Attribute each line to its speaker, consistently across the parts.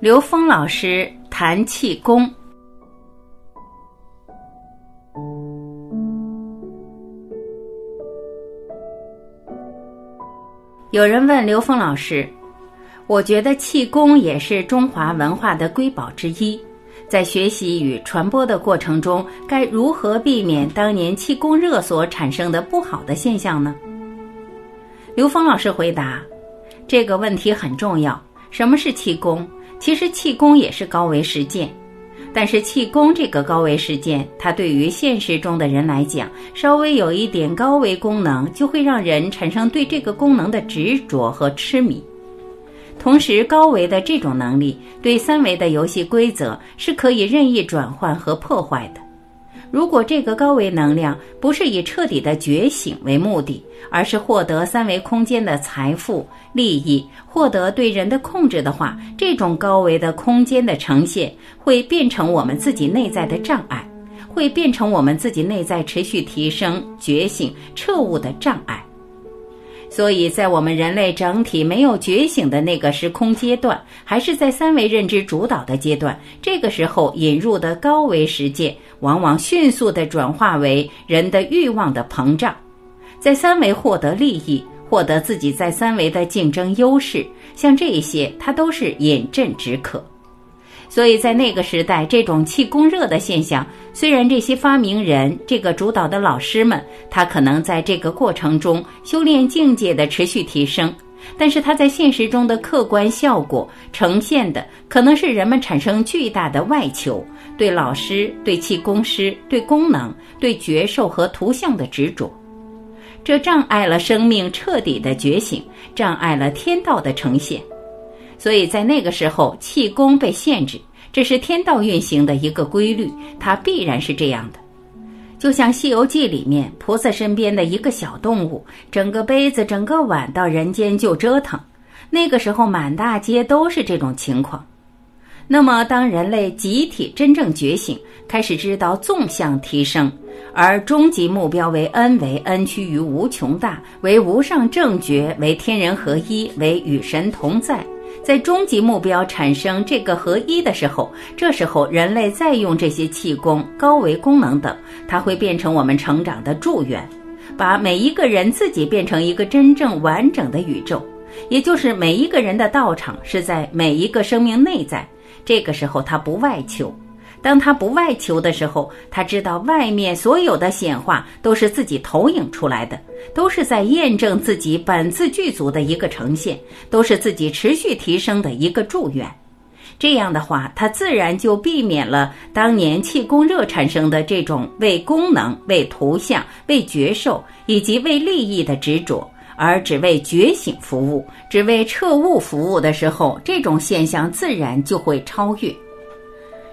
Speaker 1: 刘峰老师谈气功。有人问刘峰老师：“我觉得气功也是中华文化的瑰宝之一，在学习与传播的过程中，该如何避免当年气功热所产生的不好的现象呢？”刘峰老师回答：“这个问题很重要。什么是气功？”其实气功也是高维实践，但是气功这个高维实践，它对于现实中的人来讲，稍微有一点高维功能，就会让人产生对这个功能的执着和痴迷。同时，高维的这种能力，对三维的游戏规则是可以任意转换和破坏的。如果这个高维能量不是以彻底的觉醒为目的，而是获得三维空间的财富、利益，获得对人的控制的话，这种高维的空间的呈现会变成我们自己内在的障碍，会变成我们自己内在持续提升、觉醒、彻悟的障碍。所以在我们人类整体没有觉醒的那个时空阶段，还是在三维认知主导的阶段，这个时候引入的高维实践，往往迅速地转化为人的欲望的膨胀，在三维获得利益，获得自己在三维的竞争优势，像这一些，它都是饮鸩止渴。所以在那个时代，这种气功热的现象，虽然这些发明人、这个主导的老师们，他可能在这个过程中修炼境界的持续提升，但是他在现实中的客观效果呈现的，可能是人们产生巨大的外求，对老师、对气功师、对功能、对觉受和图像的执着，这障碍了生命彻底的觉醒，障碍了天道的呈现。所以在那个时候，气功被限制，这是天道运行的一个规律，它必然是这样的。就像《西游记》里面菩萨身边的一个小动物，整个杯子、整个碗到人间就折腾。那个时候满大街都是这种情况。那么，当人类集体真正觉醒，开始知道纵向提升，而终极目标为 N 为 N 趋于无穷大，为无上正觉，为天人合一，为与神同在。在终极目标产生这个合一的时候，这时候人类再用这些气功、高维功能等，它会变成我们成长的助缘，把每一个人自己变成一个真正完整的宇宙，也就是每一个人的道场是在每一个生命内在。这个时候，它不外求。当他不外求的时候，他知道外面所有的显化都是自己投影出来的，都是在验证自己本自具足的一个呈现，都是自己持续提升的一个祝愿。这样的话，他自然就避免了当年气功热产生的这种为功能、为图像、为觉受以及为利益的执着，而只为觉醒服务、只为彻悟服务的时候，这种现象自然就会超越。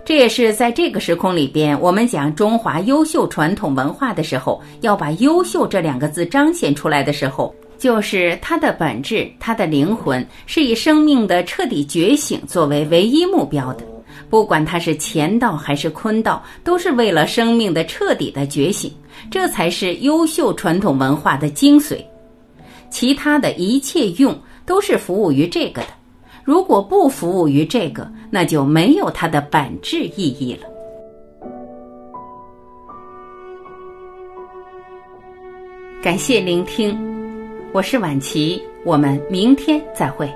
Speaker 1: 这也是在这个时空里边，我们讲中华优秀传统文化的时候，要把“优秀”这两个字彰显出来的时候，就是它的本质、它的灵魂是以生命的彻底觉醒作为唯一目标的。不管它是乾道还是坤道，都是为了生命的彻底的觉醒，这才是优秀传统文化的精髓。其他的一切用都是服务于这个的。如果不服务于这个，那就没有它的本质意义了。感谢聆听，我是晚琪，我们明天再会。